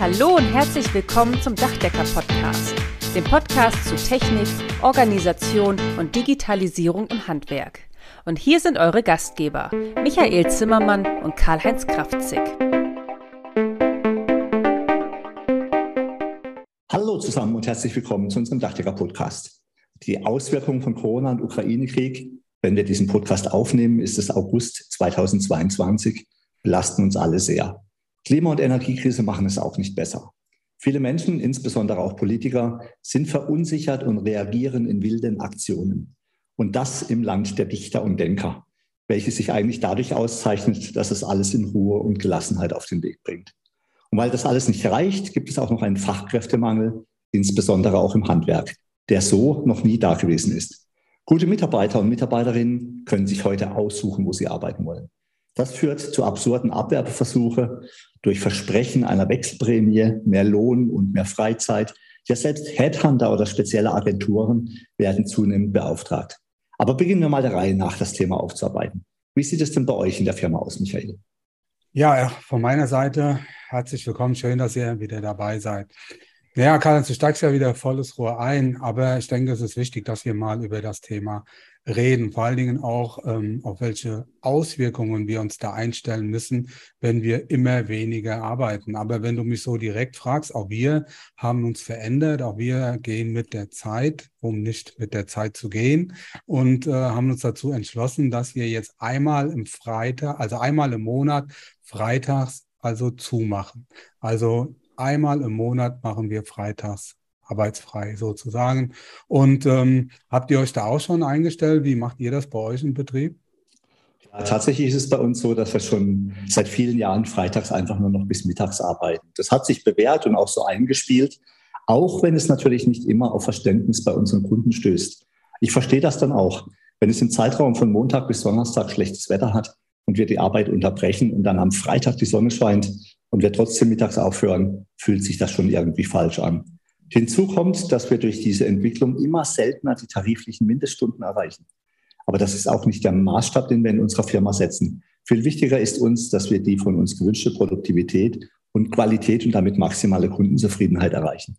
Hallo und herzlich willkommen zum Dachdecker-Podcast, dem Podcast zu Technik, Organisation und Digitalisierung im Handwerk. Und hier sind eure Gastgeber, Michael Zimmermann und Karl-Heinz Kraftzig. Hallo zusammen und herzlich willkommen zu unserem Dachdecker-Podcast. Die Auswirkungen von Corona und Ukraine-Krieg, wenn wir diesen Podcast aufnehmen, ist es August 2022, belasten uns alle sehr. Klima- und Energiekrise machen es auch nicht besser. Viele Menschen, insbesondere auch Politiker, sind verunsichert und reagieren in wilden Aktionen. Und das im Land der Dichter und Denker, welches sich eigentlich dadurch auszeichnet, dass es alles in Ruhe und Gelassenheit auf den Weg bringt. Und weil das alles nicht reicht, gibt es auch noch einen Fachkräftemangel, insbesondere auch im Handwerk, der so noch nie da gewesen ist. Gute Mitarbeiter und Mitarbeiterinnen können sich heute aussuchen, wo sie arbeiten wollen. Das führt zu absurden Abwerbeversuche durch Versprechen einer Wechselprämie, mehr Lohn und mehr Freizeit. Ja, selbst Headhunter oder spezielle Agenturen werden zunehmend beauftragt. Aber beginnen wir mal der Reihe nach, das Thema aufzuarbeiten. Wie sieht es denn bei euch in der Firma aus, Michael? Ja, von meiner Seite herzlich willkommen. Schön, dass ihr wieder dabei seid. Ja, Karl, du steigst ja wieder volles Rohr ein, aber ich denke, es ist wichtig, dass wir mal über das Thema reden, vor allen Dingen auch, ähm, auf welche Auswirkungen wir uns da einstellen müssen, wenn wir immer weniger arbeiten. Aber wenn du mich so direkt fragst, auch wir haben uns verändert, auch wir gehen mit der Zeit, um nicht mit der Zeit zu gehen und äh, haben uns dazu entschlossen, dass wir jetzt einmal im Freitag, also einmal im Monat freitags also zumachen. Also einmal im Monat machen wir freitags arbeitsfrei sozusagen. Und ähm, habt ihr euch da auch schon eingestellt? Wie macht ihr das bei euch im Betrieb? Ja, tatsächlich ist es bei uns so, dass wir schon seit vielen Jahren freitags einfach nur noch bis mittags arbeiten. Das hat sich bewährt und auch so eingespielt, auch wenn es natürlich nicht immer auf Verständnis bei unseren Kunden stößt. Ich verstehe das dann auch. Wenn es im Zeitraum von Montag bis Donnerstag schlechtes Wetter hat und wir die Arbeit unterbrechen und dann am Freitag die Sonne scheint, und wir trotzdem mittags aufhören, fühlt sich das schon irgendwie falsch an. Hinzu kommt, dass wir durch diese Entwicklung immer seltener die tariflichen Mindeststunden erreichen. Aber das ist auch nicht der Maßstab, den wir in unserer Firma setzen. Viel wichtiger ist uns, dass wir die von uns gewünschte Produktivität und Qualität und damit maximale Kundenzufriedenheit erreichen.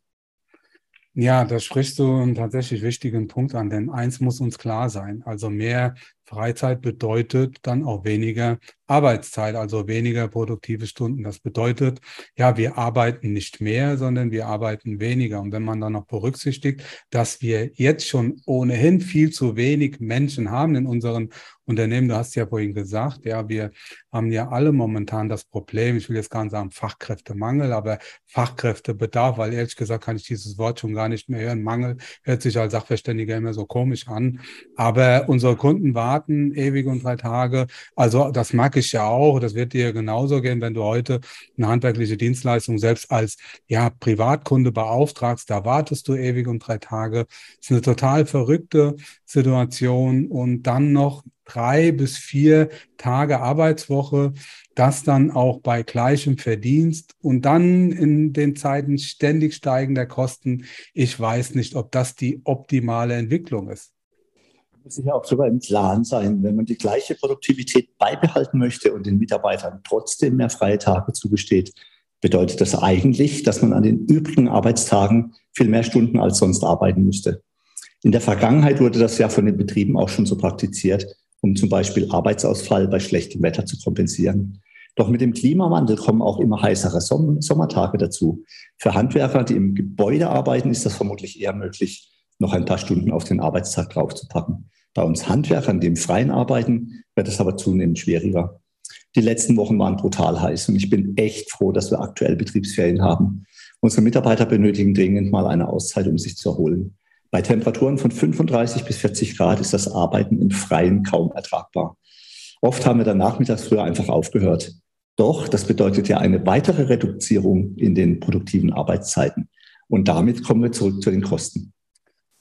Ja, da sprichst du einen tatsächlich wichtigen Punkt an, denn eins muss uns klar sein. Also mehr Freizeit bedeutet dann auch weniger Arbeitszeit, also weniger produktive Stunden. Das bedeutet, ja, wir arbeiten nicht mehr, sondern wir arbeiten weniger. Und wenn man dann noch berücksichtigt, dass wir jetzt schon ohnehin viel zu wenig Menschen haben in unseren Unternehmen, du hast ja vorhin gesagt, ja, wir haben ja alle momentan das Problem, ich will jetzt gar nicht sagen Fachkräftemangel, aber Fachkräftebedarf, weil ehrlich gesagt kann ich dieses Wort schon gar nicht mehr hören. Mangel hört sich als Sachverständiger immer so komisch an. Aber unsere Kunden warten warten, ewig und drei Tage. Also das mag ich ja auch. Das wird dir genauso gehen, wenn du heute eine handwerkliche Dienstleistung selbst als ja, Privatkunde beauftragst. Da wartest du ewig und drei Tage. Das ist eine total verrückte Situation. Und dann noch drei bis vier Tage Arbeitswoche, das dann auch bei gleichem Verdienst und dann in den Zeiten ständig steigender Kosten. Ich weiß nicht, ob das die optimale Entwicklung ist muss sich ja auch darüber im Klaren sein, wenn man die gleiche Produktivität beibehalten möchte und den Mitarbeitern trotzdem mehr freie Tage zugesteht, bedeutet das eigentlich, dass man an den übrigen Arbeitstagen viel mehr Stunden als sonst arbeiten müsste. In der Vergangenheit wurde das ja von den Betrieben auch schon so praktiziert, um zum Beispiel Arbeitsausfall bei schlechtem Wetter zu kompensieren. Doch mit dem Klimawandel kommen auch immer heißere Sommertage dazu. Für Handwerker, die im Gebäude arbeiten, ist das vermutlich eher möglich, noch ein paar Stunden auf den Arbeitstag draufzupacken. Bei uns Handwerkern, die im Freien arbeiten, wird es aber zunehmend schwieriger. Die letzten Wochen waren brutal heiß und ich bin echt froh, dass wir aktuell Betriebsferien haben. Unsere Mitarbeiter benötigen dringend mal eine Auszeit, um sich zu erholen. Bei Temperaturen von 35 bis 40 Grad ist das Arbeiten im Freien kaum ertragbar. Oft haben wir dann nachmittags früher einfach aufgehört. Doch das bedeutet ja eine weitere Reduzierung in den produktiven Arbeitszeiten. Und damit kommen wir zurück zu den Kosten.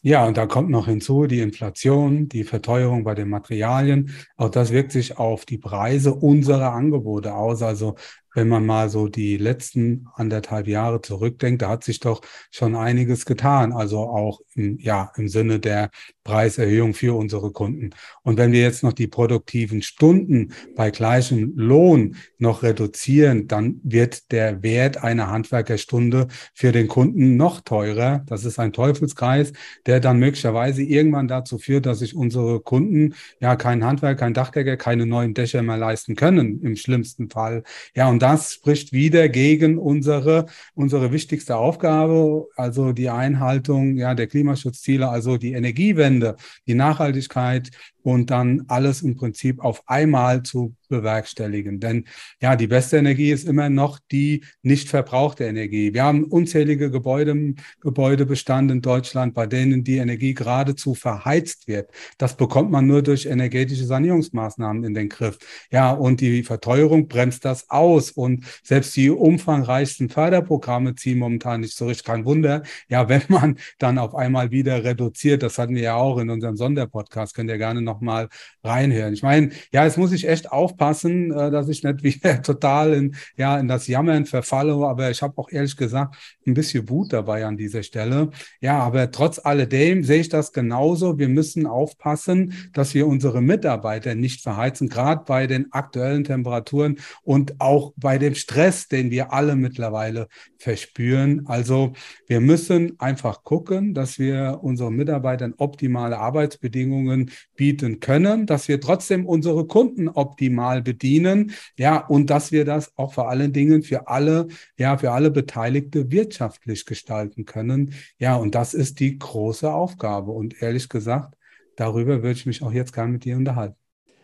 Ja, und da kommt noch hinzu die Inflation, die Verteuerung bei den Materialien. Auch das wirkt sich auf die Preise unserer Angebote aus. Also wenn man mal so die letzten anderthalb Jahre zurückdenkt, da hat sich doch schon einiges getan. Also auch im, ja, im Sinne der Preiserhöhung für unsere Kunden. Und wenn wir jetzt noch die produktiven Stunden bei gleichem Lohn noch reduzieren, dann wird der Wert einer Handwerkerstunde für den Kunden noch teurer. Das ist ein Teufelskreis, der dann möglicherweise irgendwann dazu führt, dass sich unsere Kunden ja keinen Handwerk, kein Dachdecker, keine neuen Dächer mehr leisten können, im schlimmsten Fall. Ja, und das spricht wieder gegen unsere, unsere wichtigste Aufgabe, also die Einhaltung ja, der Klimaschutzziele, also die Energiewende, die Nachhaltigkeit und dann alles im Prinzip auf einmal zu bewerkstelligen. Denn ja, die beste Energie ist immer noch die nicht verbrauchte Energie. Wir haben unzählige Gebäude, Gebäudebestand in Deutschland, bei denen die Energie geradezu verheizt wird. Das bekommt man nur durch energetische Sanierungsmaßnahmen in den Griff. Ja, und die Verteuerung bremst das aus. Und selbst die umfangreichsten Förderprogramme ziehen momentan nicht so richtig. Kein Wunder. Ja, wenn man dann auf einmal wieder reduziert, das hatten wir ja auch in unserem Sonderpodcast, könnt ihr gerne nochmal reinhören. Ich meine, ja, es muss ich echt aufpassen, äh, dass ich nicht wieder total in, ja, in das Jammern verfalle, aber ich habe auch ehrlich gesagt ein bisschen Wut dabei an dieser Stelle. Ja, aber trotz alledem sehe ich das genauso. Wir müssen aufpassen, dass wir unsere Mitarbeiter nicht verheizen, gerade bei den aktuellen Temperaturen und auch bei dem Stress, den wir alle mittlerweile verspüren. Also wir müssen einfach gucken, dass wir unseren Mitarbeitern optimale Arbeitsbedingungen bieten können, dass wir trotzdem unsere Kunden optimal bedienen, ja, und dass wir das auch vor allen Dingen für alle, ja, für alle Beteiligte wirtschaftlich gestalten können. Ja, und das ist die große Aufgabe. Und ehrlich gesagt, darüber würde ich mich auch jetzt gerne mit dir unterhalten.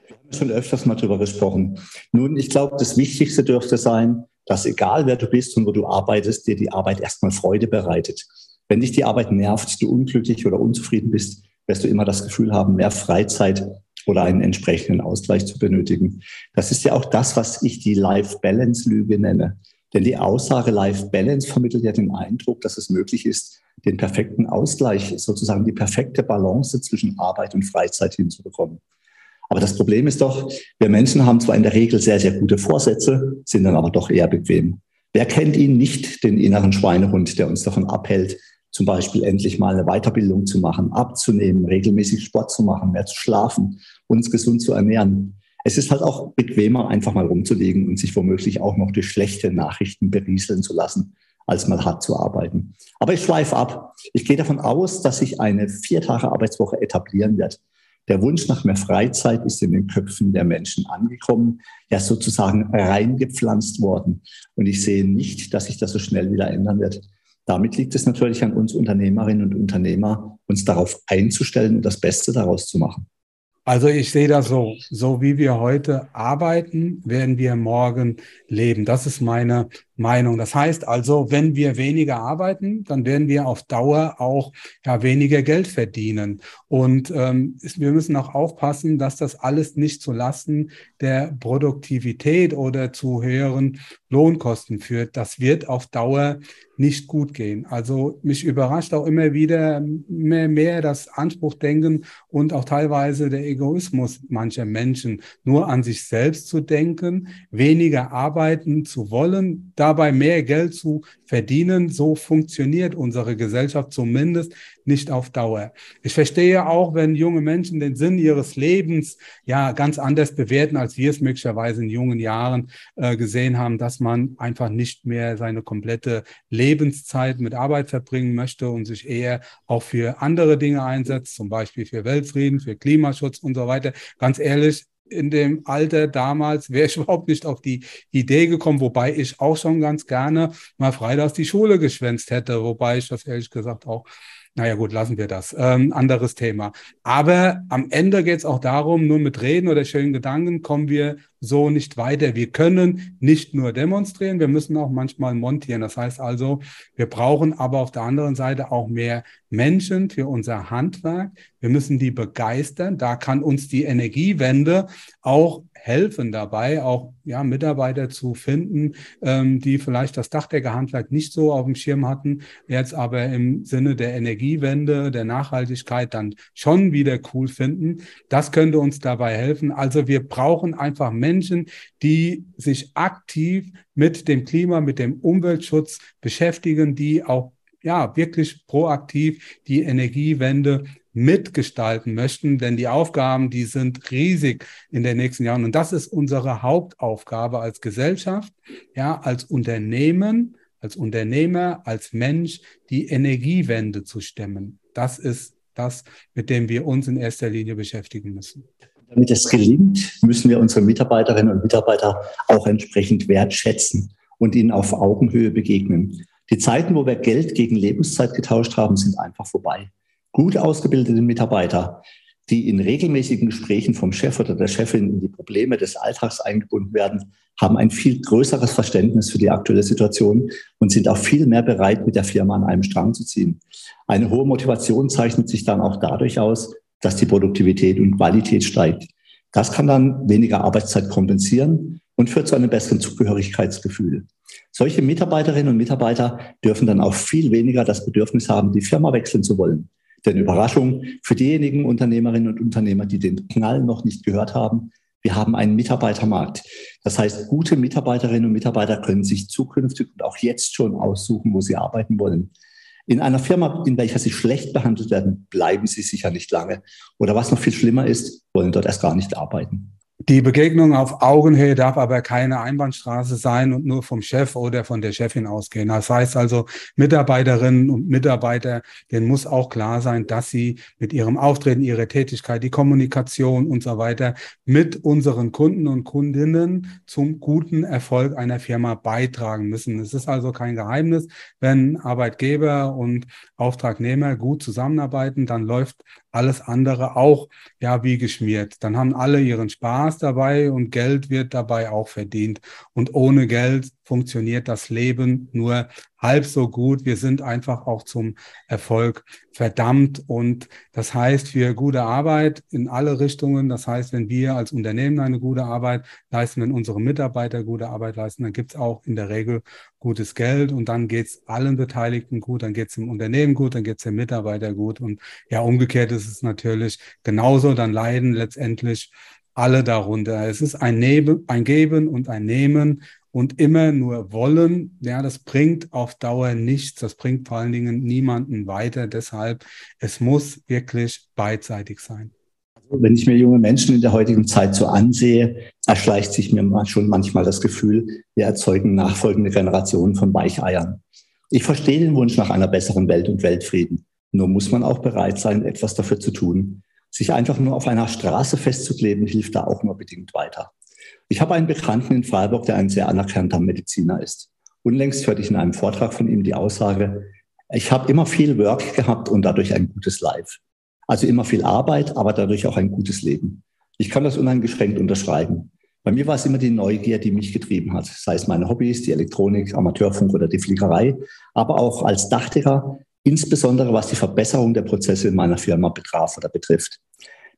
Wir haben schon öfters mal darüber gesprochen. Nun, ich glaube, das Wichtigste dürfte sein, dass egal wer du bist und wo du arbeitest, dir die Arbeit erstmal Freude bereitet. Wenn dich die Arbeit nervt, du unglücklich oder unzufrieden bist, wirst du immer das Gefühl haben, mehr Freizeit oder einen entsprechenden Ausgleich zu benötigen. Das ist ja auch das, was ich die Life-Balance-Lüge nenne. Denn die Aussage Life-Balance vermittelt ja den Eindruck, dass es möglich ist, den perfekten Ausgleich, sozusagen die perfekte Balance zwischen Arbeit und Freizeit hinzubekommen. Aber das Problem ist doch, wir Menschen haben zwar in der Regel sehr, sehr gute Vorsätze, sind dann aber doch eher bequem. Wer kennt ihn nicht, den inneren Schweinehund, der uns davon abhält, zum Beispiel endlich mal eine Weiterbildung zu machen, abzunehmen, regelmäßig Sport zu machen, mehr zu schlafen, uns gesund zu ernähren. Es ist halt auch bequemer, einfach mal rumzulegen und sich womöglich auch noch durch schlechte Nachrichten berieseln zu lassen, als mal hart zu arbeiten. Aber ich schweife ab. Ich gehe davon aus, dass sich eine vier Tage Arbeitswoche etablieren wird. Der Wunsch nach mehr Freizeit ist in den Köpfen der Menschen angekommen, ja sozusagen reingepflanzt worden. Und ich sehe nicht, dass sich das so schnell wieder ändern wird. Damit liegt es natürlich an uns Unternehmerinnen und Unternehmer, uns darauf einzustellen und das Beste daraus zu machen. Also ich sehe das so, so wie wir heute arbeiten, werden wir morgen leben. Das ist meine Meinung. Das heißt also, wenn wir weniger arbeiten, dann werden wir auf Dauer auch ja, weniger Geld verdienen. Und ähm, wir müssen auch aufpassen, dass das alles nicht zu Lasten der Produktivität oder zu höheren Lohnkosten führt. Das wird auf Dauer nicht gut gehen. Also mich überrascht auch immer wieder mehr, mehr das Anspruchdenken und auch teilweise der Egoismus mancher Menschen, nur an sich selbst zu denken, weniger arbeiten zu wollen dabei mehr Geld zu verdienen. So funktioniert unsere Gesellschaft zumindest nicht auf Dauer. Ich verstehe auch, wenn junge Menschen den Sinn ihres Lebens ja ganz anders bewerten, als wir es möglicherweise in jungen Jahren äh, gesehen haben, dass man einfach nicht mehr seine komplette Lebenszeit mit Arbeit verbringen möchte und sich eher auch für andere Dinge einsetzt, zum Beispiel für Weltfrieden, für Klimaschutz und so weiter. Ganz ehrlich, in dem Alter damals wäre ich überhaupt nicht auf die Idee gekommen, wobei ich auch schon ganz gerne mal freitags die Schule geschwänzt hätte, wobei ich das ehrlich gesagt auch naja gut, lassen wir das. Ähm, anderes Thema. Aber am Ende geht es auch darum, nur mit Reden oder schönen Gedanken kommen wir so nicht weiter. Wir können nicht nur demonstrieren, wir müssen auch manchmal montieren. Das heißt also, wir brauchen aber auf der anderen Seite auch mehr Menschen für unser Handwerk. Wir müssen die begeistern. Da kann uns die Energiewende auch helfen dabei, auch ja, Mitarbeiter zu finden, ähm, die vielleicht das Dachdeckerhandwerk nicht so auf dem Schirm hatten, jetzt aber im Sinne der Energiewende, der Nachhaltigkeit dann schon wieder cool finden. Das könnte uns dabei helfen. Also wir brauchen einfach Menschen, Menschen, die sich aktiv mit dem Klima, mit dem Umweltschutz beschäftigen, die auch ja wirklich proaktiv die Energiewende mitgestalten möchten, denn die Aufgaben, die sind riesig in den nächsten Jahren und das ist unsere Hauptaufgabe als Gesellschaft, ja, als Unternehmen, als Unternehmer, als Mensch, die Energiewende zu stemmen. Das ist das, mit dem wir uns in erster Linie beschäftigen müssen. Damit es gelingt, müssen wir unsere Mitarbeiterinnen und Mitarbeiter auch entsprechend wertschätzen und ihnen auf Augenhöhe begegnen. Die Zeiten, wo wir Geld gegen Lebenszeit getauscht haben, sind einfach vorbei. Gut ausgebildete Mitarbeiter, die in regelmäßigen Gesprächen vom Chef oder der Chefin in die Probleme des Alltags eingebunden werden, haben ein viel größeres Verständnis für die aktuelle Situation und sind auch viel mehr bereit, mit der Firma an einem Strang zu ziehen. Eine hohe Motivation zeichnet sich dann auch dadurch aus, dass die Produktivität und Qualität steigt. Das kann dann weniger Arbeitszeit kompensieren und führt zu einem besseren Zugehörigkeitsgefühl. Solche Mitarbeiterinnen und Mitarbeiter dürfen dann auch viel weniger das Bedürfnis haben, die Firma wechseln zu wollen. Denn Überraschung für diejenigen Unternehmerinnen und Unternehmer, die den Knall noch nicht gehört haben, wir haben einen Mitarbeitermarkt. Das heißt, gute Mitarbeiterinnen und Mitarbeiter können sich zukünftig und auch jetzt schon aussuchen, wo sie arbeiten wollen. In einer Firma, in welcher sie schlecht behandelt werden, bleiben sie sicher nicht lange. Oder was noch viel schlimmer ist, wollen dort erst gar nicht arbeiten. Die Begegnung auf Augenhöhe darf aber keine Einbahnstraße sein und nur vom Chef oder von der Chefin ausgehen. Das heißt also, Mitarbeiterinnen und Mitarbeiter, denen muss auch klar sein, dass sie mit ihrem Auftreten, ihrer Tätigkeit, die Kommunikation und so weiter mit unseren Kunden und Kundinnen zum guten Erfolg einer Firma beitragen müssen. Es ist also kein Geheimnis, wenn Arbeitgeber und Auftragnehmer gut zusammenarbeiten, dann läuft alles andere auch ja wie geschmiert. Dann haben alle ihren Spaß dabei und Geld wird dabei auch verdient. Und ohne Geld funktioniert das Leben nur halb so gut. Wir sind einfach auch zum Erfolg verdammt. Und das heißt für gute Arbeit in alle Richtungen. Das heißt, wenn wir als Unternehmen eine gute Arbeit leisten, wenn unsere Mitarbeiter gute Arbeit leisten, dann gibt es auch in der Regel gutes Geld und dann geht es allen Beteiligten gut, dann geht es dem Unternehmen gut, dann geht es dem Mitarbeiter gut. Und ja, umgekehrt ist es natürlich genauso. Dann leiden letztendlich alle darunter. Es ist ein, Neben, ein Geben und ein Nehmen und immer nur wollen, ja, das bringt auf Dauer nichts. Das bringt vor allen Dingen niemanden weiter. Deshalb, es muss wirklich beidseitig sein. Also, wenn ich mir junge Menschen in der heutigen Zeit so ansehe, erschleicht sich mir schon manchmal das Gefühl, wir erzeugen nachfolgende Generationen von Weicheiern. Ich verstehe den Wunsch nach einer besseren Welt und Weltfrieden. Nur muss man auch bereit sein, etwas dafür zu tun. Sich einfach nur auf einer Straße festzukleben, hilft da auch nur bedingt weiter. Ich habe einen Bekannten in Freiburg, der ein sehr anerkannter Mediziner ist. Unlängst hörte ich in einem Vortrag von ihm die Aussage, ich habe immer viel Work gehabt und dadurch ein gutes Life. Also immer viel Arbeit, aber dadurch auch ein gutes Leben. Ich kann das uneingeschränkt unterschreiben. Bei mir war es immer die Neugier, die mich getrieben hat, sei es meine Hobbys, die Elektronik, Amateurfunk oder die Fliegerei, aber auch als Dachdecker insbesondere was die Verbesserung der Prozesse in meiner Firma betraf oder betrifft.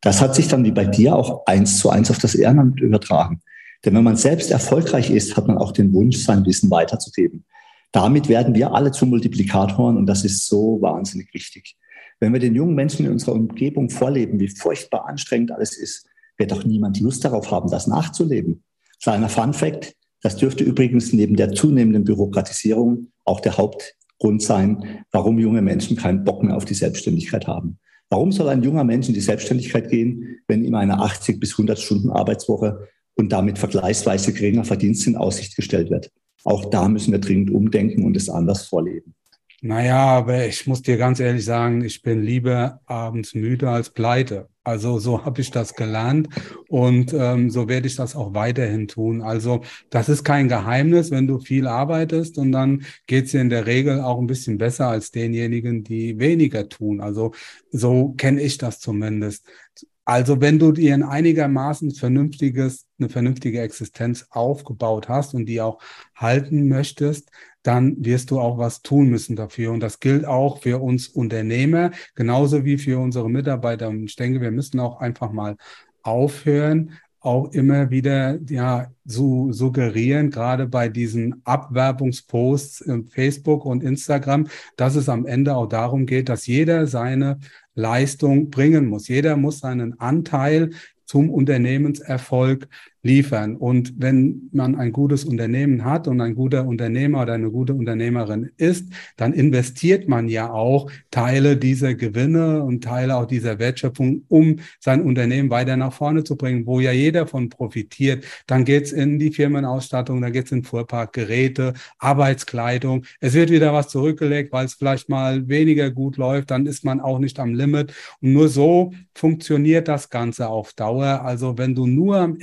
Das hat sich dann wie bei dir auch eins zu eins auf das Ehrenamt übertragen. Denn wenn man selbst erfolgreich ist, hat man auch den Wunsch, sein Wissen weiterzugeben. Damit werden wir alle zu Multiplikatoren und das ist so wahnsinnig wichtig. Wenn wir den jungen Menschen in unserer Umgebung vorleben, wie furchtbar anstrengend alles ist, wird doch niemand Lust darauf haben, das nachzuleben. Kleiner Fun Fact, das dürfte übrigens neben der zunehmenden Bürokratisierung auch der Haupt Grund sein, warum junge Menschen keinen Bock mehr auf die Selbstständigkeit haben. Warum soll ein junger Mensch in die Selbstständigkeit gehen, wenn ihm eine 80 bis 100 Stunden Arbeitswoche und damit vergleichsweise geringer Verdienst in Aussicht gestellt wird? Auch da müssen wir dringend umdenken und es anders vorleben. Naja, aber ich muss dir ganz ehrlich sagen, ich bin lieber abends müde als pleite. Also so habe ich das gelernt und ähm, so werde ich das auch weiterhin tun. Also das ist kein Geheimnis, wenn du viel arbeitest und dann geht es dir in der Regel auch ein bisschen besser als denjenigen, die weniger tun. Also so kenne ich das zumindest. Also wenn du dir ein einigermaßen vernünftiges, eine vernünftige Existenz aufgebaut hast und die auch halten möchtest, dann wirst du auch was tun müssen dafür. Und das gilt auch für uns Unternehmer, genauso wie für unsere Mitarbeiter. Und ich denke, wir müssen auch einfach mal aufhören, auch immer wieder ja zu suggerieren, gerade bei diesen Abwerbungsposts im Facebook und Instagram, dass es am Ende auch darum geht, dass jeder seine Leistung bringen muss. Jeder muss seinen Anteil zum Unternehmenserfolg liefern. Und wenn man ein gutes Unternehmen hat und ein guter Unternehmer oder eine gute Unternehmerin ist, dann investiert man ja auch Teile dieser Gewinne und Teile auch dieser Wertschöpfung, um sein Unternehmen weiter nach vorne zu bringen, wo ja jeder von profitiert. Dann geht's in die Firmenausstattung, da geht's in Fuhrpark, Geräte, Arbeitskleidung. Es wird wieder was zurückgelegt, weil es vielleicht mal weniger gut läuft, dann ist man auch nicht am Limit. Und nur so funktioniert das Ganze auf Dauer. Also wenn du nur am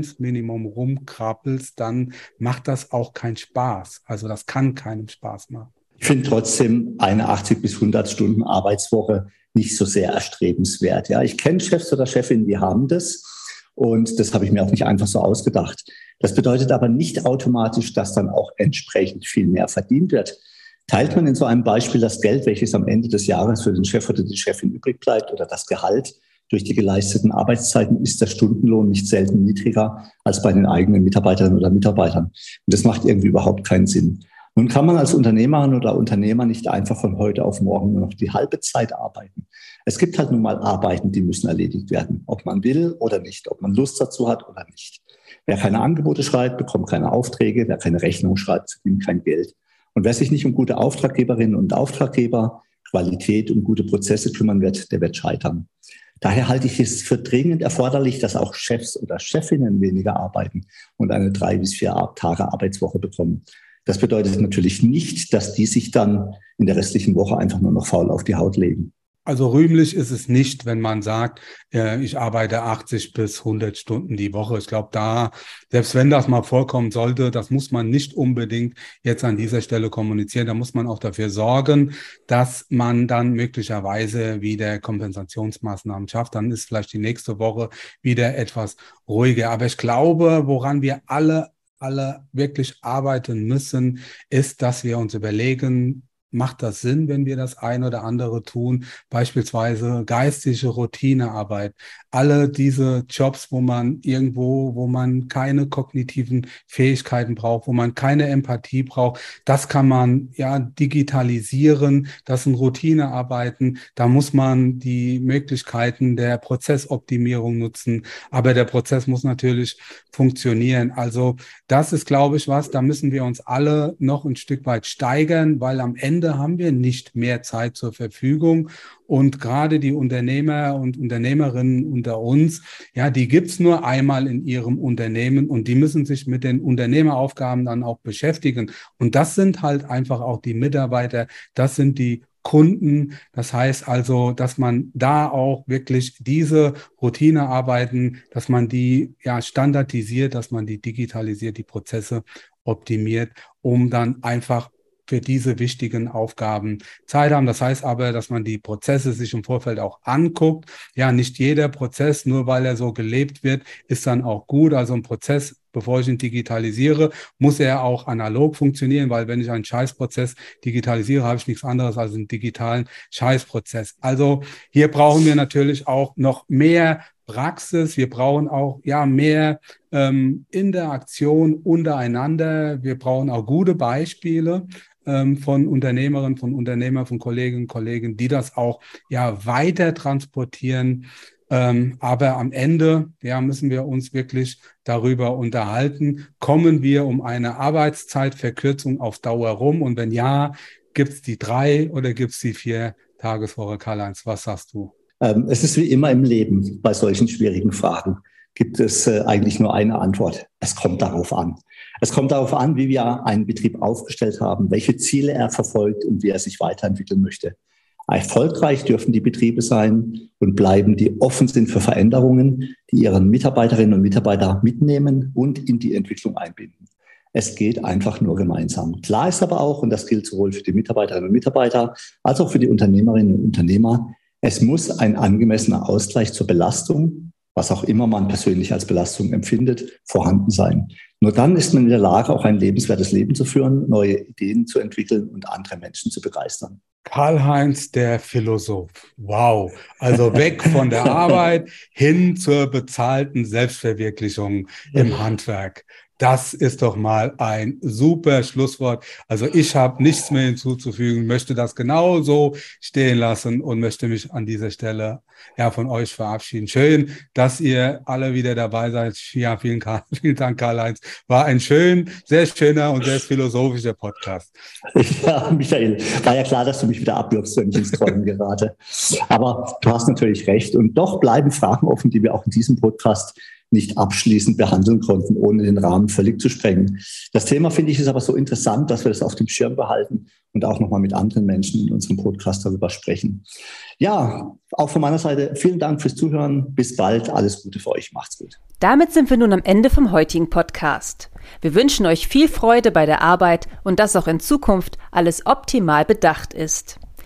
Existenzminimum rumkrabbelst, dann macht das auch keinen Spaß. Also das kann keinen Spaß machen. Ich finde trotzdem eine 80 bis 100 Stunden Arbeitswoche nicht so sehr erstrebenswert. Ja, ich kenne Chefs oder Chefinnen, die haben das. Und das habe ich mir auch nicht einfach so ausgedacht. Das bedeutet aber nicht automatisch, dass dann auch entsprechend viel mehr verdient wird. Teilt man in so einem Beispiel das Geld, welches am Ende des Jahres für den Chef oder die Chefin übrig bleibt oder das Gehalt durch die geleisteten Arbeitszeiten, ist der Stundenlohn nicht selten niedriger als bei den eigenen Mitarbeiterinnen oder Mitarbeitern. Und das macht irgendwie überhaupt keinen Sinn. Nun kann man als Unternehmerin oder Unternehmer nicht einfach von heute auf morgen nur noch die halbe Zeit arbeiten. Es gibt halt nun mal Arbeiten, die müssen erledigt werden, ob man will oder nicht, ob man Lust dazu hat oder nicht. Wer keine Angebote schreibt, bekommt keine Aufträge. Wer keine Rechnung schreibt, verdient kein Geld. Und wer sich nicht um gute Auftraggeberinnen und Auftraggeber, Qualität und gute Prozesse kümmern wird, der wird scheitern. Daher halte ich es für dringend erforderlich, dass auch Chefs oder Chefinnen weniger arbeiten und eine drei bis vier Tage Arbeitswoche bekommen. Das bedeutet natürlich nicht, dass die sich dann in der restlichen Woche einfach nur noch faul auf die Haut legen. Also rühmlich ist es nicht, wenn man sagt, äh, ich arbeite 80 bis 100 Stunden die Woche. Ich glaube, da, selbst wenn das mal vorkommen sollte, das muss man nicht unbedingt jetzt an dieser Stelle kommunizieren. Da muss man auch dafür sorgen, dass man dann möglicherweise wieder Kompensationsmaßnahmen schafft. Dann ist vielleicht die nächste Woche wieder etwas ruhiger. Aber ich glaube, woran wir alle alle wirklich arbeiten müssen, ist, dass wir uns überlegen, macht das Sinn, wenn wir das ein oder andere tun, beispielsweise geistige Routinearbeit, alle diese Jobs, wo man irgendwo, wo man keine kognitiven Fähigkeiten braucht, wo man keine Empathie braucht, das kann man ja digitalisieren, das sind Routinearbeiten, da muss man die Möglichkeiten der Prozessoptimierung nutzen, aber der Prozess muss natürlich funktionieren. Also das ist, glaube ich, was, da müssen wir uns alle noch ein Stück weit steigern, weil am Ende haben wir nicht mehr Zeit zur Verfügung und gerade die Unternehmer und Unternehmerinnen unter uns, ja, die gibt's nur einmal in ihrem Unternehmen und die müssen sich mit den Unternehmeraufgaben dann auch beschäftigen. Und das sind halt einfach auch die Mitarbeiter, das sind die Kunden. Das heißt also, dass man da auch wirklich diese Routinearbeiten, dass man die ja standardisiert, dass man die digitalisiert, die Prozesse optimiert, um dann einfach für diese wichtigen Aufgaben Zeit haben. Das heißt aber, dass man die Prozesse sich im Vorfeld auch anguckt. Ja, nicht jeder Prozess, nur weil er so gelebt wird, ist dann auch gut. Also ein Prozess bevor ich ihn digitalisiere, muss er auch analog funktionieren, weil wenn ich einen Scheißprozess digitalisiere, habe ich nichts anderes als einen digitalen Scheißprozess. Also hier brauchen wir natürlich auch noch mehr Praxis. Wir brauchen auch ja mehr ähm, Interaktion untereinander. Wir brauchen auch gute Beispiele ähm, von Unternehmerinnen, von Unternehmern, von Kolleginnen und Kollegen, die das auch ja weiter transportieren. Ähm, aber am Ende ja, müssen wir uns wirklich darüber unterhalten, kommen wir um eine Arbeitszeitverkürzung auf Dauer rum? Und wenn ja, gibt es die drei oder gibt es die vier Tageswoche? Karl-Heinz, was sagst du? Ähm, es ist wie immer im Leben bei solchen schwierigen Fragen gibt es äh, eigentlich nur eine Antwort. Es kommt darauf an. Es kommt darauf an, wie wir einen Betrieb aufgestellt haben, welche Ziele er verfolgt und wie er sich weiterentwickeln möchte. Erfolgreich dürfen die Betriebe sein und bleiben, die offen sind für Veränderungen, die ihren Mitarbeiterinnen und Mitarbeiter mitnehmen und in die Entwicklung einbinden. Es geht einfach nur gemeinsam. Klar ist aber auch, und das gilt sowohl für die Mitarbeiterinnen und Mitarbeiter als auch für die Unternehmerinnen und Unternehmer, es muss ein angemessener Ausgleich zur Belastung, was auch immer man persönlich als Belastung empfindet, vorhanden sein. Nur dann ist man in der Lage, auch ein lebenswertes Leben zu führen, neue Ideen zu entwickeln und andere Menschen zu begeistern. Karl-Heinz, der Philosoph. Wow. Also weg von der Arbeit hin zur bezahlten Selbstverwirklichung im Handwerk. Das ist doch mal ein super Schlusswort. Also ich habe nichts mehr hinzuzufügen, möchte das genau so stehen lassen und möchte mich an dieser Stelle ja von euch verabschieden. Schön, dass ihr alle wieder dabei seid. Ja, vielen, vielen Dank, Karl-Heinz. War ein schön, sehr schöner und sehr philosophischer Podcast. Ja, Michael, war ja klar, dass du mich wieder abwirfst, wenn ich ins Träumen gerate. Aber du hast natürlich recht. Und doch bleiben Fragen offen, die wir auch in diesem Podcast nicht abschließend behandeln konnten, ohne den Rahmen völlig zu sprengen. Das Thema finde ich ist aber so interessant, dass wir das auf dem Schirm behalten und auch nochmal mit anderen Menschen in unserem Podcast darüber sprechen. Ja, auch von meiner Seite vielen Dank fürs Zuhören. Bis bald. Alles Gute für euch. Macht's gut. Damit sind wir nun am Ende vom heutigen Podcast. Wir wünschen euch viel Freude bei der Arbeit und dass auch in Zukunft alles optimal bedacht ist.